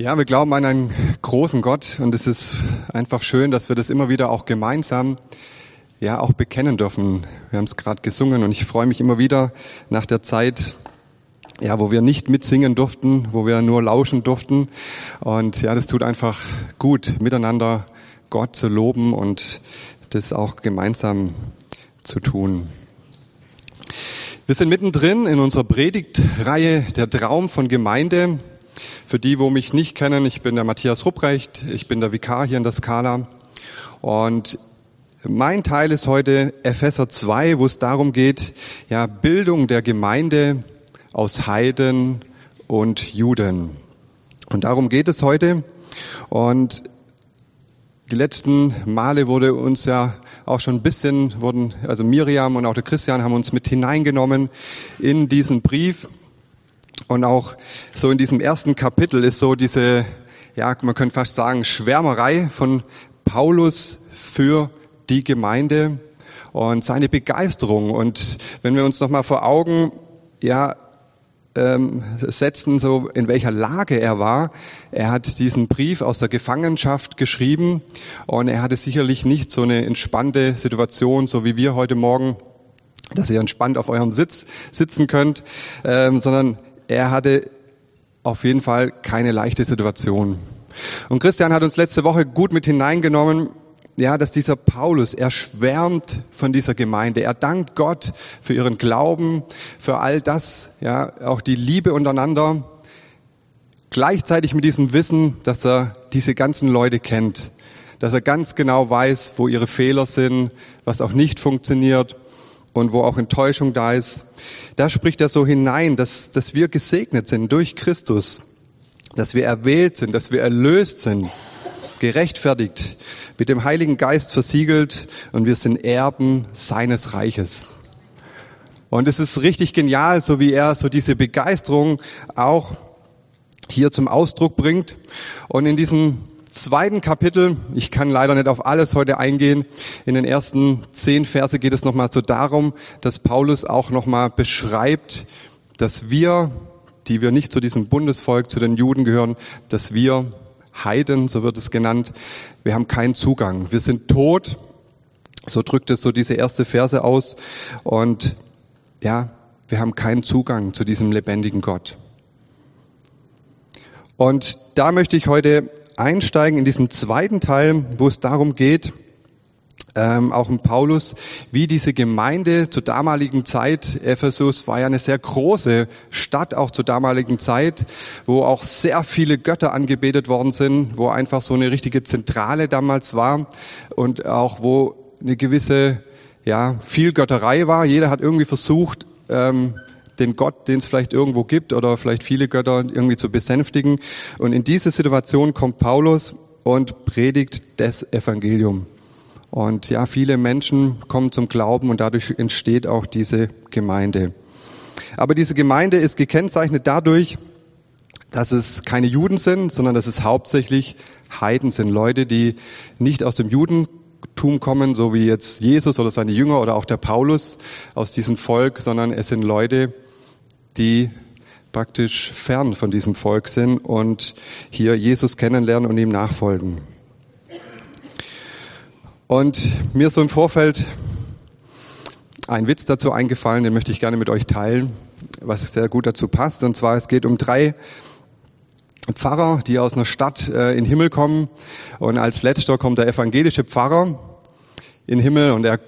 Ja, wir glauben an einen großen Gott und es ist einfach schön, dass wir das immer wieder auch gemeinsam ja auch bekennen dürfen. Wir haben es gerade gesungen und ich freue mich immer wieder nach der Zeit, ja, wo wir nicht mitsingen durften, wo wir nur lauschen durften. Und ja, das tut einfach gut, miteinander Gott zu loben und das auch gemeinsam zu tun. Wir sind mittendrin in unserer Predigtreihe Der Traum von Gemeinde. Für die, wo mich nicht kennen, ich bin der Matthias Rupprecht, ich bin der Vikar hier in der Skala. Und mein Teil ist heute Epheser 2, wo es darum geht, ja, Bildung der Gemeinde aus Heiden und Juden. Und darum geht es heute. Und die letzten Male wurde uns ja auch schon ein bisschen, wurden, also Miriam und auch der Christian haben uns mit hineingenommen in diesen Brief. Und auch so in diesem ersten Kapitel ist so diese, ja, man könnte fast sagen, Schwärmerei von Paulus für die Gemeinde und seine Begeisterung. Und wenn wir uns nochmal vor Augen, ja, ähm, setzen, so in welcher Lage er war. Er hat diesen Brief aus der Gefangenschaft geschrieben und er hatte sicherlich nicht so eine entspannte Situation, so wie wir heute Morgen, dass ihr entspannt auf eurem Sitz sitzen könnt, ähm, sondern er hatte auf jeden Fall keine leichte Situation. Und Christian hat uns letzte Woche gut mit hineingenommen, ja, dass dieser Paulus, er schwärmt von dieser Gemeinde. Er dankt Gott für ihren Glauben, für all das, ja, auch die Liebe untereinander. Gleichzeitig mit diesem Wissen, dass er diese ganzen Leute kennt, dass er ganz genau weiß, wo ihre Fehler sind, was auch nicht funktioniert und wo auch Enttäuschung da ist da spricht er so hinein, dass, dass wir gesegnet sind durch Christus, dass wir erwählt sind, dass wir erlöst sind, gerechtfertigt, mit dem Heiligen Geist versiegelt und wir sind Erben seines Reiches. Und es ist richtig genial, so wie er so diese Begeisterung auch hier zum Ausdruck bringt. Und in diesem zweiten Kapitel, ich kann leider nicht auf alles heute eingehen, in den ersten zehn Verse geht es nochmal so darum, dass Paulus auch nochmal beschreibt, dass wir, die wir nicht zu diesem Bundesvolk, zu den Juden gehören, dass wir Heiden, so wird es genannt, wir haben keinen Zugang. Wir sind tot, so drückt es so diese erste Verse aus und ja, wir haben keinen Zugang zu diesem lebendigen Gott. Und da möchte ich heute einsteigen in diesem zweiten Teil, wo es darum geht, ähm, auch in Paulus, wie diese Gemeinde zur damaligen Zeit, Ephesus war ja eine sehr große Stadt, auch zur damaligen Zeit, wo auch sehr viele Götter angebetet worden sind, wo einfach so eine richtige Zentrale damals war und auch wo eine gewisse, ja, Vielgötterei war. Jeder hat irgendwie versucht, ähm, den Gott, den es vielleicht irgendwo gibt oder vielleicht viele Götter irgendwie zu besänftigen. Und in diese Situation kommt Paulus und predigt das Evangelium. Und ja, viele Menschen kommen zum Glauben und dadurch entsteht auch diese Gemeinde. Aber diese Gemeinde ist gekennzeichnet dadurch, dass es keine Juden sind, sondern dass es hauptsächlich Heiden sind, Leute, die nicht aus dem Judentum kommen, so wie jetzt Jesus oder seine Jünger oder auch der Paulus aus diesem Volk, sondern es sind Leute, die praktisch fern von diesem Volk sind und hier Jesus kennenlernen und ihm nachfolgen. Und mir ist so im Vorfeld ein Witz dazu eingefallen, den möchte ich gerne mit euch teilen, was sehr gut dazu passt. Und zwar, es geht um drei Pfarrer, die aus einer Stadt äh, in den Himmel kommen. Und als letzter kommt der evangelische Pfarrer in den Himmel und er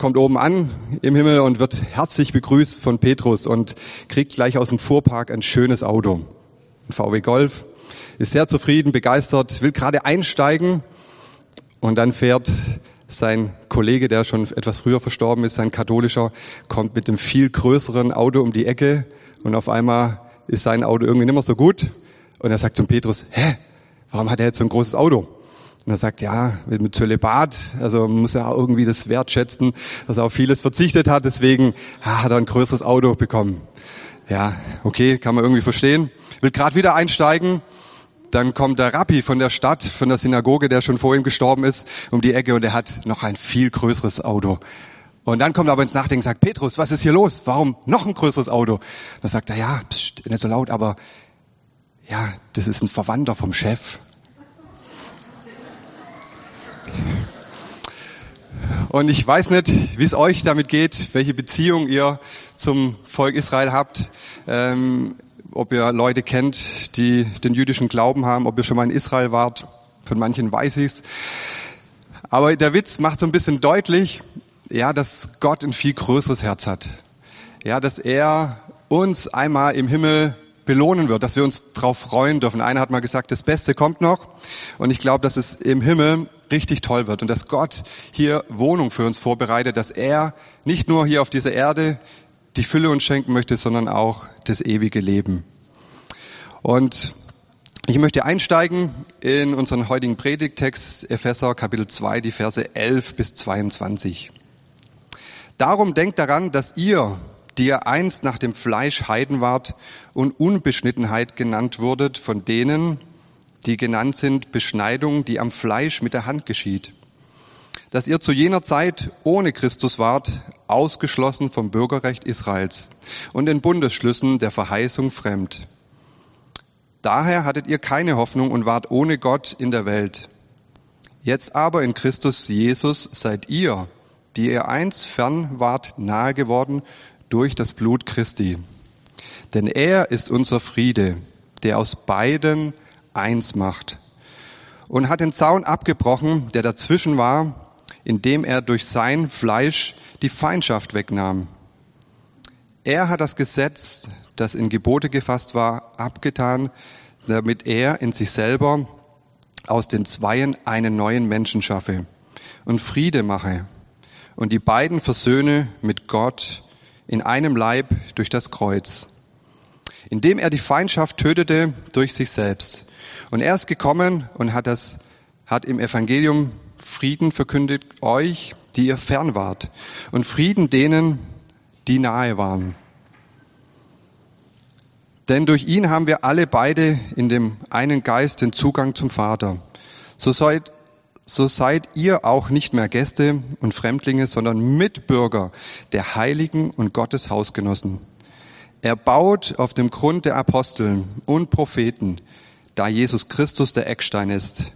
kommt oben an im Himmel und wird herzlich begrüßt von Petrus und kriegt gleich aus dem Fuhrpark ein schönes Auto. Ein VW Golf. Ist sehr zufrieden, begeistert, will gerade einsteigen und dann fährt sein Kollege, der schon etwas früher verstorben ist, sein katholischer, kommt mit einem viel größeren Auto um die Ecke und auf einmal ist sein Auto irgendwie nicht mehr so gut und er sagt zum Petrus, hä, warum hat er jetzt so ein großes Auto? Und er sagt, ja, mit Zölibat, also man muss ja irgendwie das wertschätzen, dass er auf vieles verzichtet hat, deswegen ah, hat er ein größeres Auto bekommen. Ja, okay, kann man irgendwie verstehen. Will gerade wieder einsteigen, dann kommt der Rabbi von der Stadt, von der Synagoge, der schon vor ihm gestorben ist, um die Ecke und er hat noch ein viel größeres Auto. Und dann kommt er aber ins Nachdenken und sagt, Petrus, was ist hier los? Warum noch ein größeres Auto? Da sagt er, ja, pst, nicht so laut, aber ja, das ist ein Verwandter vom Chef. Und ich weiß nicht, wie es euch damit geht, welche Beziehung ihr zum Volk Israel habt, ähm, ob ihr Leute kennt, die den jüdischen Glauben haben, ob ihr schon mal in Israel wart. Von manchen weiß ich's. Aber der Witz macht so ein bisschen deutlich, ja, dass Gott ein viel größeres Herz hat. Ja, dass er uns einmal im Himmel belohnen wird, dass wir uns drauf freuen dürfen. Einer hat mal gesagt, das Beste kommt noch. Und ich glaube, dass es im Himmel richtig toll wird und dass Gott hier Wohnung für uns vorbereitet, dass er nicht nur hier auf dieser Erde die Fülle uns schenken möchte, sondern auch das ewige Leben. Und ich möchte einsteigen in unseren heutigen Predigtext Epheser Kapitel 2, die Verse 11 bis 22. Darum denkt daran, dass ihr, die ihr einst nach dem Fleisch Heiden wart und Unbeschnittenheit genannt wurdet von denen, die genannt sind Beschneidung, die am Fleisch mit der Hand geschieht. Dass ihr zu jener Zeit ohne Christus wart, ausgeschlossen vom Bürgerrecht Israels und den Bundesschlüssen der Verheißung fremd. Daher hattet ihr keine Hoffnung und wart ohne Gott in der Welt. Jetzt aber in Christus Jesus seid ihr, die ihr einst fern wart, nahe geworden durch das Blut Christi. Denn er ist unser Friede, der aus beiden eins macht. Und hat den Zaun abgebrochen, der dazwischen war, indem er durch sein Fleisch die Feindschaft wegnahm. Er hat das Gesetz, das in Gebote gefasst war, abgetan, damit er in sich selber aus den Zweien einen neuen Menschen schaffe und Friede mache und die beiden versöhne mit Gott in einem Leib durch das Kreuz, indem er die Feindschaft tötete durch sich selbst und er ist gekommen und hat das, hat im Evangelium Frieden verkündet euch, die ihr fern wart, und Frieden denen, die nahe waren. Denn durch ihn haben wir alle beide in dem einen Geist den Zugang zum Vater. So seid, so seid ihr auch nicht mehr Gäste und Fremdlinge, sondern Mitbürger der Heiligen und Gottes Hausgenossen. Er baut auf dem Grund der Aposteln und Propheten, da Jesus Christus der Eckstein ist,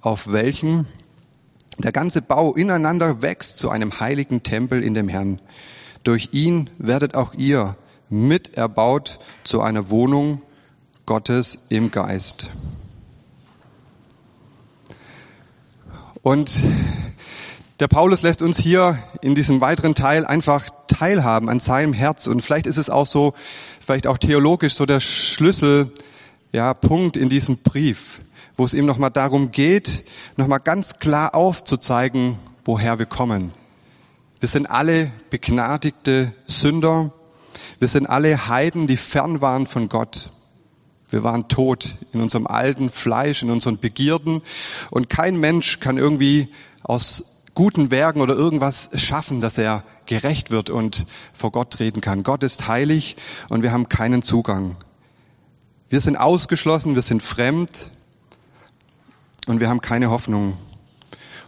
auf welchem der ganze Bau ineinander wächst zu einem heiligen Tempel in dem Herrn. Durch ihn werdet auch ihr mit erbaut zu einer Wohnung Gottes im Geist. Und der Paulus lässt uns hier in diesem weiteren Teil einfach teilhaben an seinem Herz. Und vielleicht ist es auch so, vielleicht auch theologisch so der Schlüssel ja, Punkt in diesem Brief, wo es ihm nochmal darum geht, nochmal ganz klar aufzuzeigen, woher wir kommen. Wir sind alle begnadigte Sünder. Wir sind alle Heiden, die fern waren von Gott. Wir waren tot in unserem alten Fleisch, in unseren Begierden. Und kein Mensch kann irgendwie aus guten Werken oder irgendwas schaffen, dass er gerecht wird und vor Gott treten kann. Gott ist heilig und wir haben keinen Zugang. Wir sind ausgeschlossen, wir sind fremd und wir haben keine Hoffnung.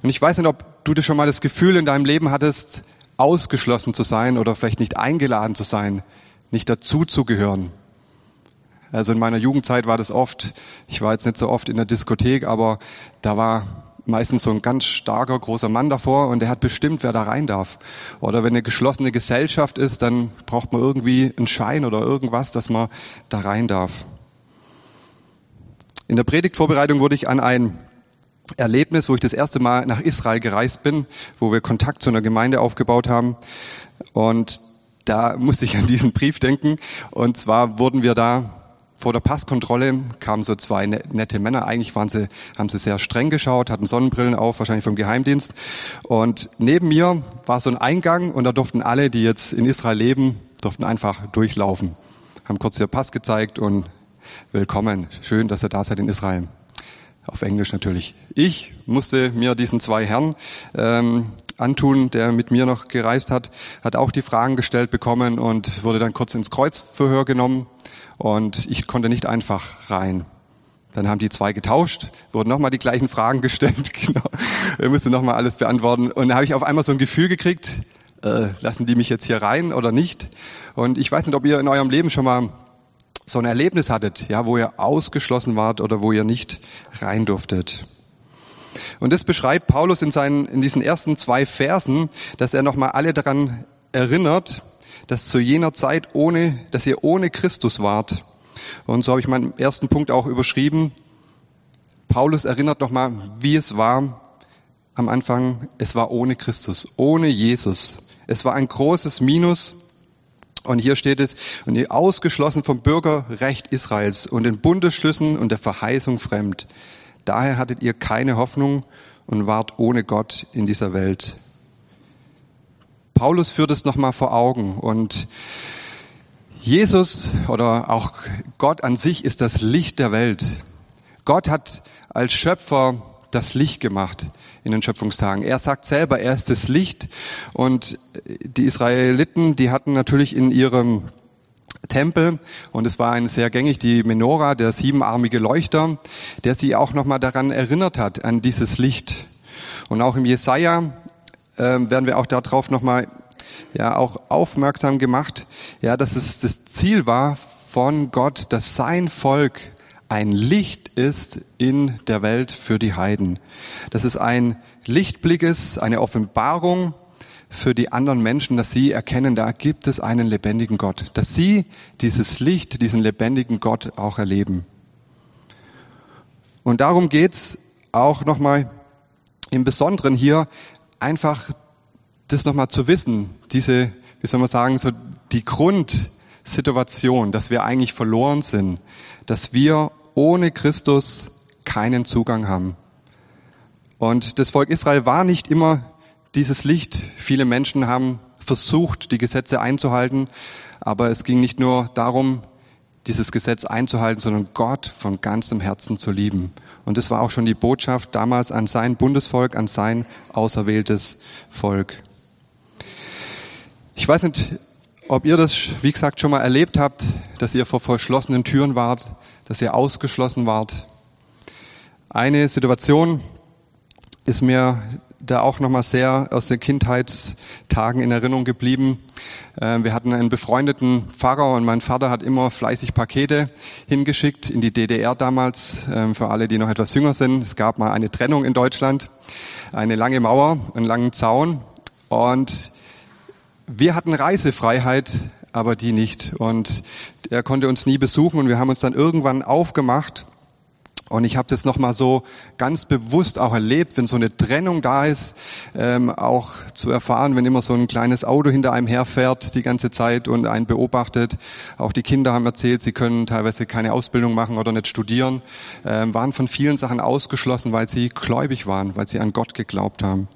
Und ich weiß nicht, ob du das schon mal das Gefühl in deinem Leben hattest, ausgeschlossen zu sein oder vielleicht nicht eingeladen zu sein, nicht dazu zu gehören. Also in meiner Jugendzeit war das oft, ich war jetzt nicht so oft in der Diskothek, aber da war meistens so ein ganz starker, großer Mann davor und der hat bestimmt, wer da rein darf. Oder wenn eine geschlossene Gesellschaft ist, dann braucht man irgendwie einen Schein oder irgendwas, dass man da rein darf. In der Predigtvorbereitung wurde ich an ein Erlebnis, wo ich das erste Mal nach Israel gereist bin, wo wir Kontakt zu einer Gemeinde aufgebaut haben. Und da musste ich an diesen Brief denken. Und zwar wurden wir da vor der Passkontrolle kamen so zwei ne-, nette Männer. Eigentlich waren sie, haben sie sehr streng geschaut, hatten Sonnenbrillen auf, wahrscheinlich vom Geheimdienst. Und neben mir war so ein Eingang und da durften alle, die jetzt in Israel leben, durften einfach durchlaufen. Haben kurz ihr Pass gezeigt und willkommen. Schön, dass ihr da seid in Israel. Auf Englisch natürlich. Ich musste mir diesen zwei Herren ähm, antun, der mit mir noch gereist hat, hat auch die Fragen gestellt bekommen und wurde dann kurz ins Kreuzverhör genommen und ich konnte nicht einfach rein. Dann haben die zwei getauscht, wurden nochmal die gleichen Fragen gestellt, genau. Er musste nochmal alles beantworten und da habe ich auf einmal so ein Gefühl gekriegt, äh, lassen die mich jetzt hier rein oder nicht? Und ich weiß nicht, ob ihr in eurem Leben schon mal so ein Erlebnis hattet, ja, wo ihr ausgeschlossen wart oder wo ihr nicht rein durftet. Und das beschreibt Paulus in seinen, in diesen ersten zwei Versen, dass er nochmal alle daran erinnert, dass zu jener Zeit ohne, dass ihr ohne Christus wart. Und so habe ich meinen ersten Punkt auch überschrieben. Paulus erinnert nochmal, wie es war am Anfang. Es war ohne Christus, ohne Jesus. Es war ein großes Minus. Und hier steht es, und ausgeschlossen vom Bürgerrecht Israels und den Bundesschlüssen und der Verheißung fremd. Daher hattet ihr keine Hoffnung und wart ohne Gott in dieser Welt. Paulus führt es nochmal vor Augen und Jesus oder auch Gott an sich ist das Licht der Welt. Gott hat als Schöpfer das Licht gemacht in den Schöpfungstagen. Er sagt selber, er ist das Licht und die Israeliten, die hatten natürlich in ihrem Tempel und es war ein sehr gängig die Menora, der siebenarmige Leuchter, der sie auch nochmal daran erinnert hat, an dieses Licht. Und auch im Jesaja äh, werden wir auch darauf nochmal ja auch aufmerksam gemacht, ja, dass es das Ziel war von Gott, dass sein Volk ein Licht ist in der Welt für die Heiden. Dass es ein Lichtblick ist, eine Offenbarung für die anderen Menschen, dass sie erkennen, da gibt es einen lebendigen Gott, dass sie dieses Licht, diesen lebendigen Gott auch erleben. Und darum geht's auch nochmal im Besonderen hier, einfach das nochmal zu wissen, diese, wie soll man sagen, so die Grundsituation, dass wir eigentlich verloren sind, dass wir ohne Christus keinen Zugang haben. Und das Volk Israel war nicht immer dieses Licht. Viele Menschen haben versucht, die Gesetze einzuhalten, aber es ging nicht nur darum, dieses Gesetz einzuhalten, sondern Gott von ganzem Herzen zu lieben. Und das war auch schon die Botschaft damals an sein Bundesvolk, an sein auserwähltes Volk. Ich weiß nicht, ob ihr das, wie gesagt, schon mal erlebt habt, dass ihr vor verschlossenen Türen wart, dass ihr ausgeschlossen wart. Eine Situation ist mir da auch nochmal sehr aus den Kindheitstagen in Erinnerung geblieben. Ähm, wir hatten einen befreundeten Pfarrer und mein Vater hat immer fleißig Pakete hingeschickt in die DDR damals. Ähm, für alle, die noch etwas jünger sind, es gab mal eine Trennung in Deutschland, eine lange Mauer, einen langen Zaun und wir hatten Reisefreiheit, aber die nicht. Und er konnte uns nie besuchen und wir haben uns dann irgendwann aufgemacht und ich habe das nochmal so ganz bewusst auch erlebt, wenn so eine Trennung da ist, ähm, auch zu erfahren, wenn immer so ein kleines Auto hinter einem herfährt die ganze Zeit und einen beobachtet. Auch die Kinder haben erzählt, sie können teilweise keine Ausbildung machen oder nicht studieren, ähm, waren von vielen Sachen ausgeschlossen, weil sie gläubig waren, weil sie an Gott geglaubt haben.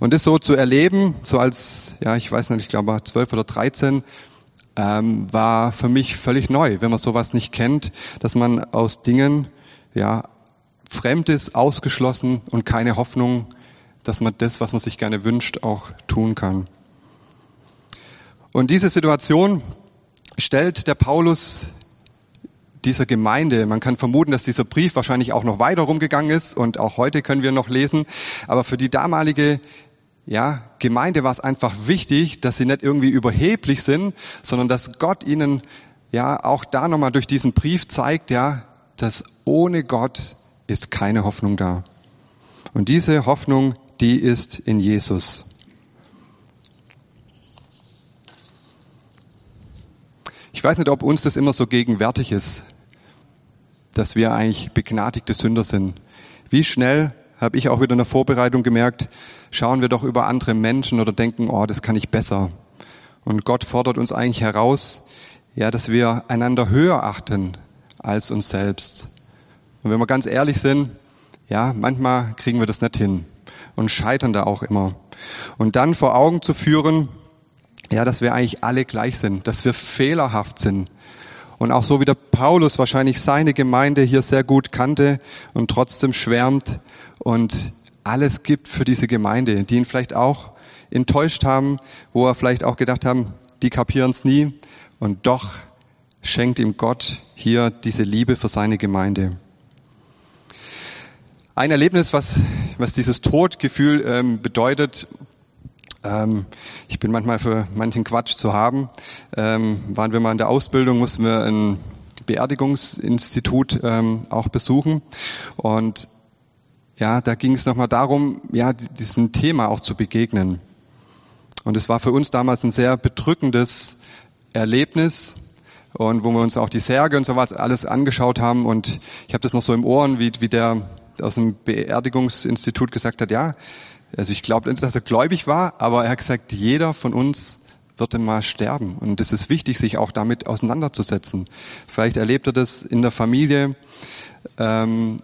Und das so zu erleben, so als, ja, ich weiß nicht, ich glaube zwölf oder dreizehn, ähm, war für mich völlig neu, wenn man sowas nicht kennt, dass man aus Dingen ja, Fremdes, ausgeschlossen und keine Hoffnung, dass man das, was man sich gerne wünscht, auch tun kann. Und diese Situation stellt der Paulus dieser Gemeinde. Man kann vermuten, dass dieser Brief wahrscheinlich auch noch weiter rumgegangen ist und auch heute können wir noch lesen. Aber für die damalige ja, Gemeinde war es einfach wichtig, dass sie nicht irgendwie überheblich sind, sondern dass Gott ihnen ja auch da nochmal durch diesen Brief zeigt, ja, dass ohne Gott ist keine Hoffnung da. Und diese Hoffnung, die ist in Jesus. Ich weiß nicht, ob uns das immer so gegenwärtig ist, dass wir eigentlich begnadigte Sünder sind. Wie schnell habe ich auch wieder in der Vorbereitung gemerkt, schauen wir doch über andere Menschen oder denken, oh, das kann ich besser. Und Gott fordert uns eigentlich heraus, ja, dass wir einander höher achten als uns selbst. Und wenn wir ganz ehrlich sind, ja, manchmal kriegen wir das nicht hin und scheitern da auch immer. Und dann vor Augen zu führen, ja, dass wir eigentlich alle gleich sind, dass wir fehlerhaft sind. Und auch so wie der Paulus wahrscheinlich seine Gemeinde hier sehr gut kannte und trotzdem schwärmt und alles gibt für diese Gemeinde, die ihn vielleicht auch enttäuscht haben, wo er vielleicht auch gedacht haben, die kapieren es nie. Und doch schenkt ihm Gott hier diese Liebe für seine Gemeinde. Ein Erlebnis, was, was dieses Todgefühl ähm, bedeutet, ähm, ich bin manchmal für manchen Quatsch zu haben. Ähm, waren wir mal in der Ausbildung, mussten wir ein Beerdigungsinstitut ähm, auch besuchen. Und ja, da ging es nochmal darum, ja, diesem Thema auch zu begegnen. Und es war für uns damals ein sehr bedrückendes Erlebnis und wo wir uns auch die Särge und so was alles angeschaut haben und ich habe das noch so im Ohren, wie, wie der aus dem Beerdigungsinstitut gesagt hat, ja, also ich glaube nicht, dass er gläubig war, aber er hat gesagt, jeder von uns wird einmal sterben. Und es ist wichtig, sich auch damit auseinanderzusetzen. Vielleicht erlebt er das in der Familie, ähm,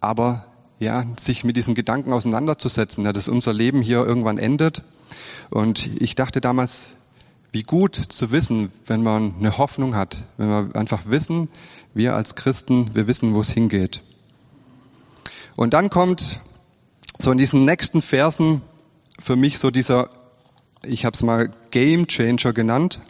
aber ja, sich mit diesen Gedanken auseinanderzusetzen, ja, dass unser Leben hier irgendwann endet. Und ich dachte damals, wie gut zu wissen, wenn man eine Hoffnung hat, wenn wir einfach wissen, wir als Christen, wir wissen, wo es hingeht. Und dann kommt so in diesen nächsten Versen für mich so dieser, ich habe es mal Game Changer genannt.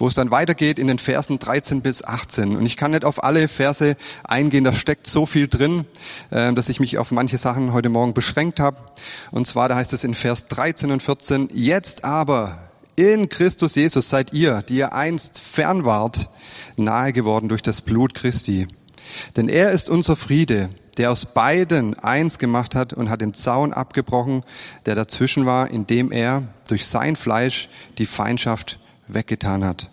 Wo es dann weitergeht in den Versen 13 bis 18. Und ich kann nicht auf alle Verse eingehen, da steckt so viel drin, äh, dass ich mich auf manche Sachen heute Morgen beschränkt habe. Und zwar, da heißt es in Vers 13 und 14, jetzt aber in Christus Jesus seid ihr, die ihr einst fern wart, nahe geworden durch das Blut Christi. Denn er ist unser Friede, der aus beiden eins gemacht hat und hat den Zaun abgebrochen, der dazwischen war, indem er durch sein Fleisch die Feindschaft weggetan hat.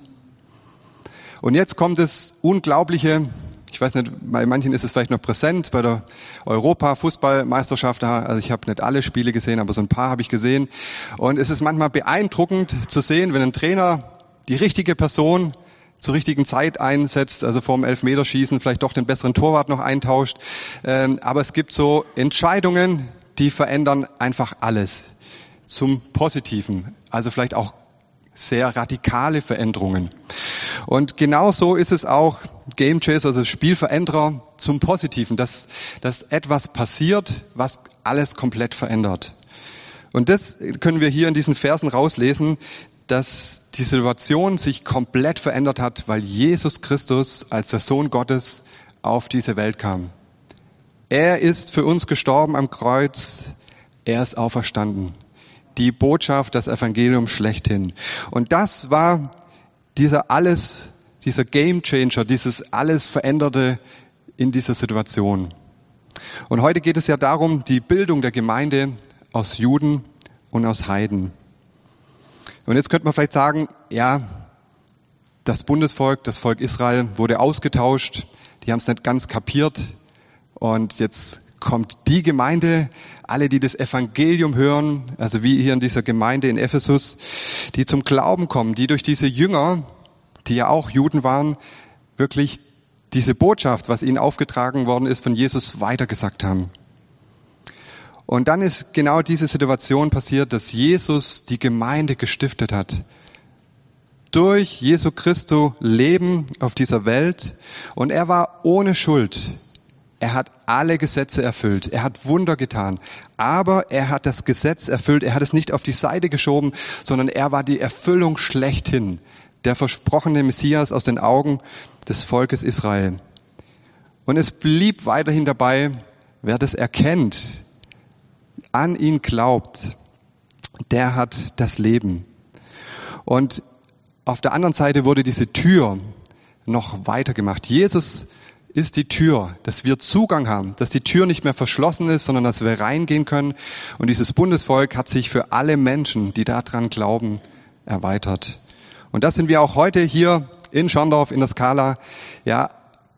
Und jetzt kommt das Unglaubliche, ich weiß nicht, bei manchen ist es vielleicht noch präsent, bei der Europa-Fußballmeisterschaft, also ich habe nicht alle Spiele gesehen, aber so ein paar habe ich gesehen. Und es ist manchmal beeindruckend zu sehen, wenn ein Trainer die richtige Person zur richtigen Zeit einsetzt, also vorm Elfmeterschießen vielleicht doch den besseren Torwart noch eintauscht. Ähm, aber es gibt so Entscheidungen, die verändern einfach alles zum Positiven. Also vielleicht auch sehr radikale Veränderungen. Und genauso ist es auch Game Chaser, also Spielveränderer zum Positiven, dass, dass etwas passiert, was alles komplett verändert. Und das können wir hier in diesen Versen rauslesen, dass die Situation sich komplett verändert hat, weil Jesus Christus als der Sohn Gottes auf diese Welt kam. Er ist für uns gestorben am Kreuz, er ist auferstanden die Botschaft, das Evangelium schlechthin. Und das war dieser alles, dieser Game Changer, dieses alles Veränderte in dieser Situation. Und heute geht es ja darum, die Bildung der Gemeinde aus Juden und aus Heiden. Und jetzt könnte man vielleicht sagen, ja, das Bundesvolk, das Volk Israel wurde ausgetauscht, die haben es nicht ganz kapiert und jetzt kommt die Gemeinde, alle, die das Evangelium hören, also wie hier in dieser Gemeinde in Ephesus, die zum Glauben kommen, die durch diese Jünger, die ja auch Juden waren, wirklich diese Botschaft, was ihnen aufgetragen worden ist, von Jesus weitergesagt haben. Und dann ist genau diese Situation passiert, dass Jesus die Gemeinde gestiftet hat. Durch Jesu Christo Leben auf dieser Welt. Und er war ohne Schuld. Er hat alle Gesetze erfüllt. Er hat Wunder getan. Aber er hat das Gesetz erfüllt. Er hat es nicht auf die Seite geschoben, sondern er war die Erfüllung schlechthin. Der versprochene Messias aus den Augen des Volkes Israel. Und es blieb weiterhin dabei, wer das erkennt, an ihn glaubt, der hat das Leben. Und auf der anderen Seite wurde diese Tür noch weiter gemacht. Jesus ist die Tür, dass wir Zugang haben, dass die Tür nicht mehr verschlossen ist, sondern dass wir reingehen können. Und dieses Bundesvolk hat sich für alle Menschen, die daran glauben, erweitert. Und das sind wir auch heute hier in Schorndorf in der Skala, ja,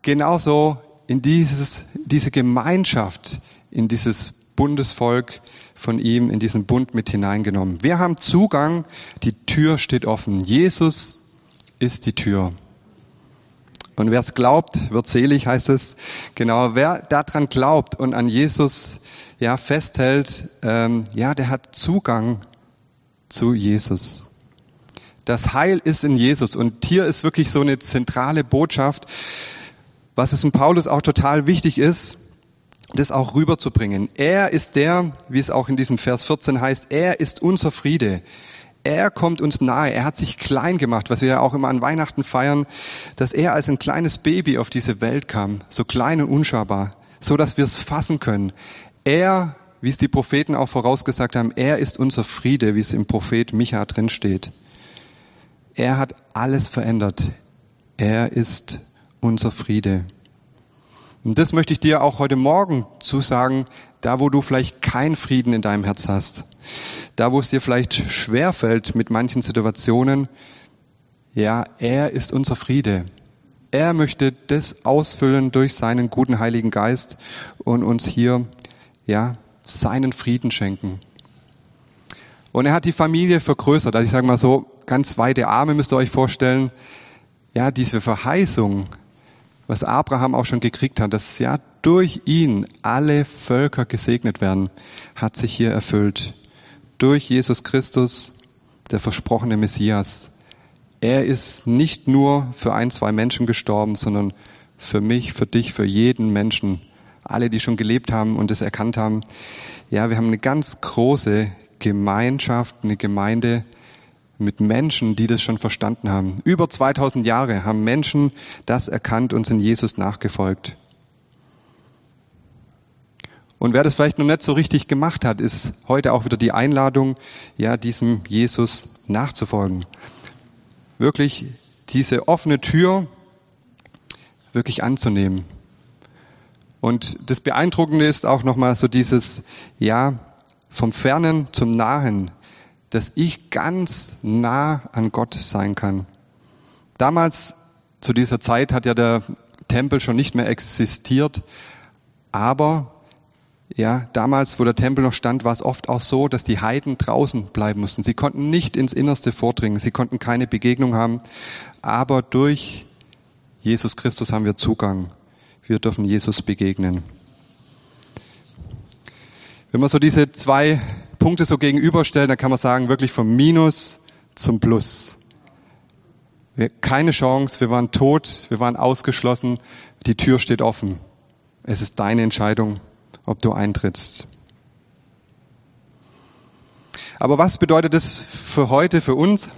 genauso in dieses, diese Gemeinschaft, in dieses Bundesvolk von ihm, in diesen Bund mit hineingenommen. Wir haben Zugang, die Tür steht offen. Jesus ist die Tür. Und wer es glaubt, wird selig, heißt es. Genau, wer daran glaubt und an Jesus ja festhält, ähm, ja, der hat Zugang zu Jesus. Das Heil ist in Jesus und hier ist wirklich so eine zentrale Botschaft, was es in Paulus auch total wichtig ist, das auch rüberzubringen. Er ist der, wie es auch in diesem Vers 14 heißt, er ist unser Friede. Er kommt uns nahe. Er hat sich klein gemacht, was wir ja auch immer an Weihnachten feiern, dass er als ein kleines Baby auf diese Welt kam, so klein und unschaubar, so dass wir es fassen können. Er wie es die Propheten auch vorausgesagt haben, er ist unser Friede, wie es im Prophet Micha drin steht. Er hat alles verändert. Er ist unser Friede. Und das möchte ich dir auch heute Morgen zusagen, da wo du vielleicht keinen Frieden in deinem Herz hast, da wo es dir vielleicht schwerfällt mit manchen Situationen, ja, er ist unser Friede. Er möchte das ausfüllen durch seinen guten Heiligen Geist und uns hier, ja, seinen Frieden schenken. Und er hat die Familie vergrößert. Also ich sage mal so, ganz weite Arme müsst ihr euch vorstellen. Ja, diese Verheißung, was Abraham auch schon gekriegt hat, dass ja durch ihn alle Völker gesegnet werden, hat sich hier erfüllt. Durch Jesus Christus, der versprochene Messias. Er ist nicht nur für ein, zwei Menschen gestorben, sondern für mich, für dich, für jeden Menschen. Alle, die schon gelebt haben und es erkannt haben. Ja, wir haben eine ganz große Gemeinschaft, eine Gemeinde mit Menschen, die das schon verstanden haben. Über 2000 Jahre haben Menschen das erkannt und sind Jesus nachgefolgt. Und wer das vielleicht noch nicht so richtig gemacht hat, ist heute auch wieder die Einladung, ja, diesem Jesus nachzufolgen. Wirklich diese offene Tür wirklich anzunehmen. Und das Beeindruckende ist auch nochmal so dieses, ja, vom Fernen zum Nahen, dass ich ganz nah an Gott sein kann. Damals, zu dieser Zeit, hat ja der Tempel schon nicht mehr existiert, aber ja, damals, wo der Tempel noch stand, war es oft auch so, dass die Heiden draußen bleiben mussten. Sie konnten nicht ins Innerste vordringen, sie konnten keine Begegnung haben, aber durch Jesus Christus haben wir Zugang. Wir dürfen Jesus begegnen. Wenn man so diese zwei Punkte so gegenüberstellen, dann kann man sagen, wirklich vom Minus zum Plus. Wir, keine Chance, wir waren tot, wir waren ausgeschlossen, die Tür steht offen. Es ist deine Entscheidung, ob du eintrittst. Aber was bedeutet das für heute, für uns?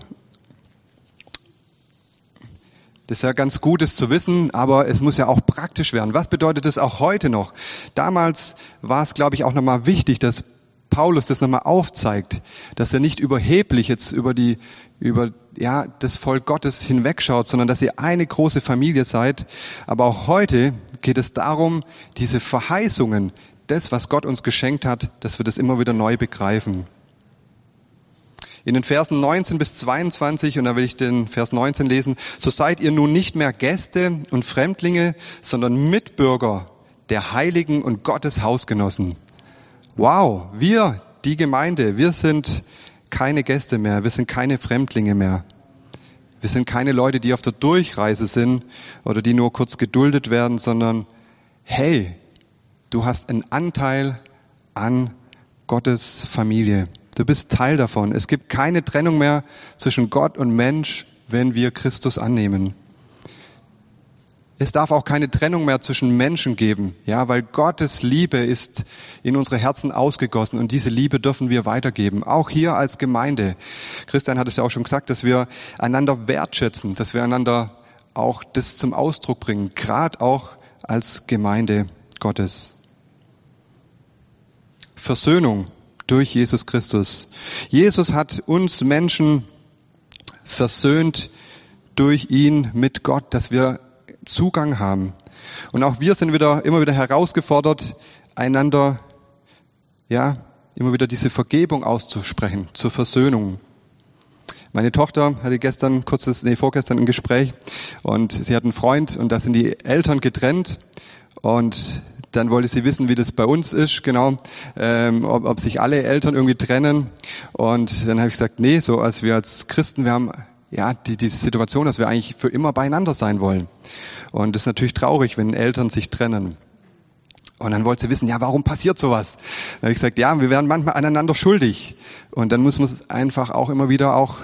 Das ist ja ganz Gutes zu wissen, aber es muss ja auch praktisch werden. Was bedeutet das auch heute noch? Damals war es, glaube ich, auch nochmal wichtig, dass Paulus das nochmal aufzeigt, dass er nicht überheblich jetzt über die, über, ja, das Volk Gottes hinwegschaut, sondern dass ihr eine große Familie seid. Aber auch heute geht es darum, diese Verheißungen, das, was Gott uns geschenkt hat, dass wir das immer wieder neu begreifen. In den Versen 19 bis 22, und da will ich den Vers 19 lesen, so seid ihr nun nicht mehr Gäste und Fremdlinge, sondern Mitbürger der Heiligen und Gottes Hausgenossen. Wow, wir, die Gemeinde, wir sind keine Gäste mehr, wir sind keine Fremdlinge mehr. Wir sind keine Leute, die auf der Durchreise sind oder die nur kurz geduldet werden, sondern hey, du hast einen Anteil an Gottes Familie. Du bist Teil davon. Es gibt keine Trennung mehr zwischen Gott und Mensch, wenn wir Christus annehmen. Es darf auch keine Trennung mehr zwischen Menschen geben, ja, weil Gottes Liebe ist in unsere Herzen ausgegossen und diese Liebe dürfen wir weitergeben. Auch hier als Gemeinde. Christian hat es ja auch schon gesagt, dass wir einander wertschätzen, dass wir einander auch das zum Ausdruck bringen, gerade auch als Gemeinde Gottes. Versöhnung durch Jesus Christus. Jesus hat uns Menschen versöhnt durch ihn mit Gott, dass wir Zugang haben. Und auch wir sind wieder, immer wieder herausgefordert, einander, ja, immer wieder diese Vergebung auszusprechen, zur Versöhnung. Meine Tochter hatte gestern, kurzes, nee, vorgestern ein Gespräch und sie hat einen Freund und da sind die Eltern getrennt und dann wollte sie wissen, wie das bei uns ist, genau, ähm, ob, ob sich alle Eltern irgendwie trennen. Und dann habe ich gesagt, nee, so als wir als Christen, wir haben ja die, diese Situation, dass wir eigentlich für immer beieinander sein wollen. Und das ist natürlich traurig, wenn Eltern sich trennen. Und dann wollte sie wissen, ja, warum passiert sowas? Dann habe ich gesagt, ja, wir werden manchmal aneinander schuldig. Und dann muss man es einfach auch immer wieder auch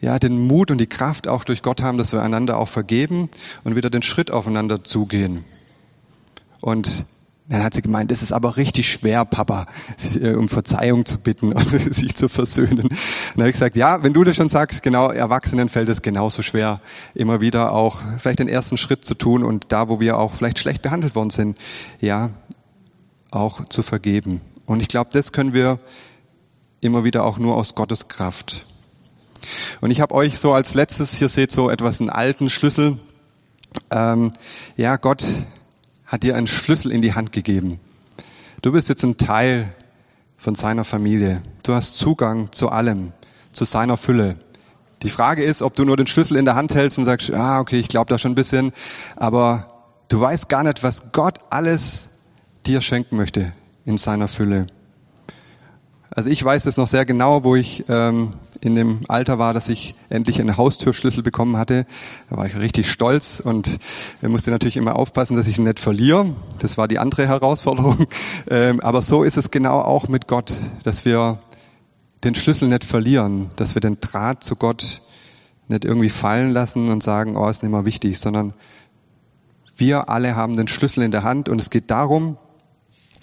ja, den Mut und die Kraft auch durch Gott haben, dass wir einander auch vergeben und wieder den Schritt aufeinander zugehen. Und dann hat sie gemeint, es ist aber richtig schwer, Papa, äh, um Verzeihung zu bitten und sich zu versöhnen. Und dann habe ich gesagt, ja, wenn du das schon sagst, genau, Erwachsenen fällt es genauso schwer, immer wieder auch vielleicht den ersten Schritt zu tun und da, wo wir auch vielleicht schlecht behandelt worden sind, ja, auch zu vergeben Und ich glaube, das können wir immer wieder auch nur aus Gottes Kraft. Und ich habe euch so als letztes, hier seht so etwas einen alten Schlüssel. Ähm, ja, Gott hat dir einen Schlüssel in die Hand gegeben. Du bist jetzt ein Teil von seiner Familie. Du hast Zugang zu allem, zu seiner Fülle. Die Frage ist, ob du nur den Schlüssel in der Hand hältst und sagst, ah, okay, ich glaube da schon ein bisschen, aber du weißt gar nicht, was Gott alles dir schenken möchte in seiner Fülle. Also ich weiß es noch sehr genau, wo ich ähm, in dem Alter war, dass ich endlich einen Haustürschlüssel bekommen hatte. Da war ich richtig stolz und musste natürlich immer aufpassen, dass ich ihn nicht verliere. Das war die andere Herausforderung. Ähm, aber so ist es genau auch mit Gott, dass wir den Schlüssel nicht verlieren, dass wir den Draht zu Gott nicht irgendwie fallen lassen und sagen, oh, ist nicht mehr wichtig, sondern wir alle haben den Schlüssel in der Hand und es geht darum,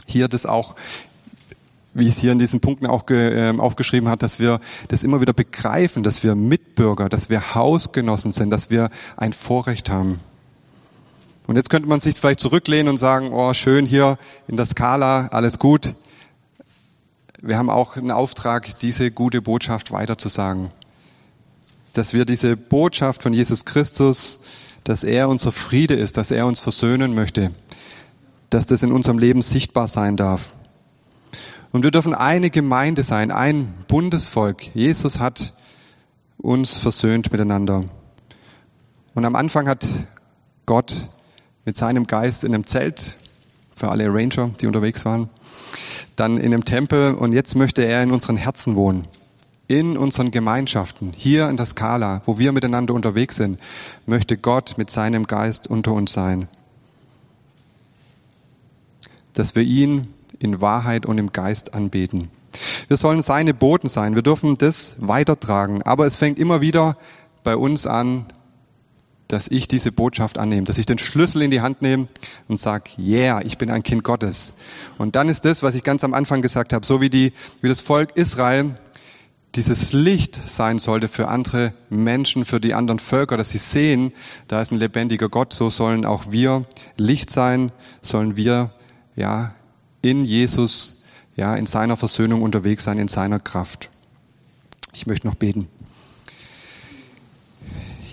hier das auch wie es hier in diesen Punkten auch äh, aufgeschrieben hat, dass wir das immer wieder begreifen, dass wir Mitbürger, dass wir Hausgenossen sind, dass wir ein Vorrecht haben. Und jetzt könnte man sich vielleicht zurücklehnen und sagen, oh, schön hier in der Skala, alles gut. Wir haben auch einen Auftrag, diese gute Botschaft weiterzusagen. Dass wir diese Botschaft von Jesus Christus, dass er unser Friede ist, dass er uns versöhnen möchte, dass das in unserem Leben sichtbar sein darf. Und wir dürfen eine Gemeinde sein, ein Bundesvolk. Jesus hat uns versöhnt miteinander. Und am Anfang hat Gott mit seinem Geist in einem Zelt für alle Ranger, die unterwegs waren, dann in einem Tempel und jetzt möchte er in unseren Herzen wohnen. In unseren Gemeinschaften, hier in der Skala, wo wir miteinander unterwegs sind, möchte Gott mit seinem Geist unter uns sein. Dass wir ihn in Wahrheit und im Geist anbeten. Wir sollen seine Boten sein. Wir dürfen das weitertragen. Aber es fängt immer wieder bei uns an, dass ich diese Botschaft annehme, dass ich den Schlüssel in die Hand nehme und sag, yeah, ich bin ein Kind Gottes. Und dann ist das, was ich ganz am Anfang gesagt habe, so wie die, wie das Volk Israel dieses Licht sein sollte für andere Menschen, für die anderen Völker, dass sie sehen, da ist ein lebendiger Gott, so sollen auch wir Licht sein, sollen wir, ja, in Jesus, ja, in seiner Versöhnung unterwegs sein, in seiner Kraft. Ich möchte noch beten.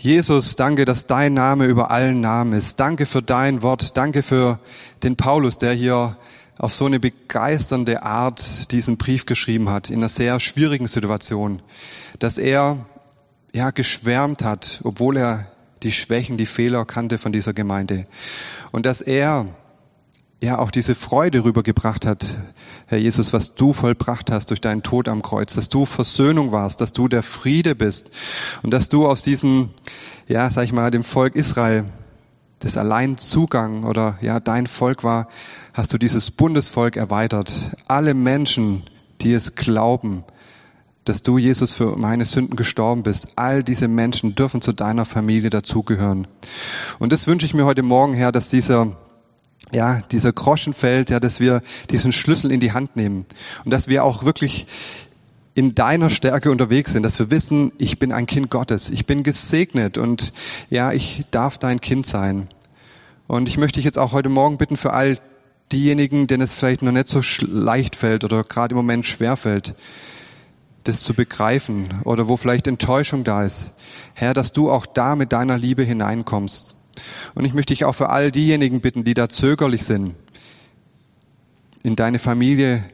Jesus, danke, dass dein Name über allen Namen ist. Danke für dein Wort. Danke für den Paulus, der hier auf so eine begeisternde Art diesen Brief geschrieben hat, in einer sehr schwierigen Situation, dass er ja geschwärmt hat, obwohl er die Schwächen, die Fehler kannte von dieser Gemeinde. Und dass er ja auch diese Freude rübergebracht hat, Herr Jesus, was du vollbracht hast durch deinen Tod am Kreuz, dass du Versöhnung warst, dass du der Friede bist und dass du aus diesem, ja, sag ich mal, dem Volk Israel, das allein Zugang oder ja, dein Volk war, hast du dieses Bundesvolk erweitert. Alle Menschen, die es glauben, dass du, Jesus, für meine Sünden gestorben bist. All diese Menschen dürfen zu deiner Familie dazugehören. Und das wünsche ich mir heute Morgen, Herr, dass dieser ja, dieser Groschen fällt, ja, dass wir diesen Schlüssel in die Hand nehmen und dass wir auch wirklich in deiner Stärke unterwegs sind, dass wir wissen, ich bin ein Kind Gottes, ich bin gesegnet und ja, ich darf dein Kind sein. Und ich möchte dich jetzt auch heute Morgen bitten für all diejenigen, denen es vielleicht noch nicht so leicht fällt oder gerade im Moment schwer fällt, das zu begreifen oder wo vielleicht Enttäuschung da ist. Herr, dass du auch da mit deiner Liebe hineinkommst und ich möchte dich auch für all diejenigen bitten, die da zögerlich sind, in deine Familie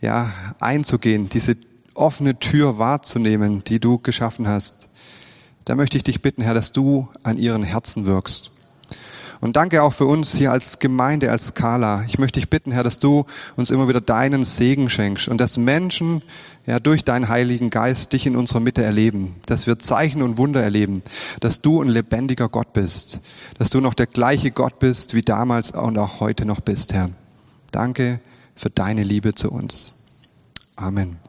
ja, einzugehen, diese offene Tür wahrzunehmen, die du geschaffen hast. Da möchte ich dich bitten, Herr, dass du an ihren Herzen wirkst. Und danke auch für uns hier als Gemeinde, als Skala. Ich möchte dich bitten, Herr, dass du uns immer wieder deinen Segen schenkst und dass Menschen ja, durch deinen Heiligen Geist dich in unserer Mitte erleben, dass wir Zeichen und Wunder erleben, dass du ein lebendiger Gott bist, dass du noch der gleiche Gott bist, wie damals und auch heute noch bist, Herr. Danke für deine Liebe zu uns. Amen.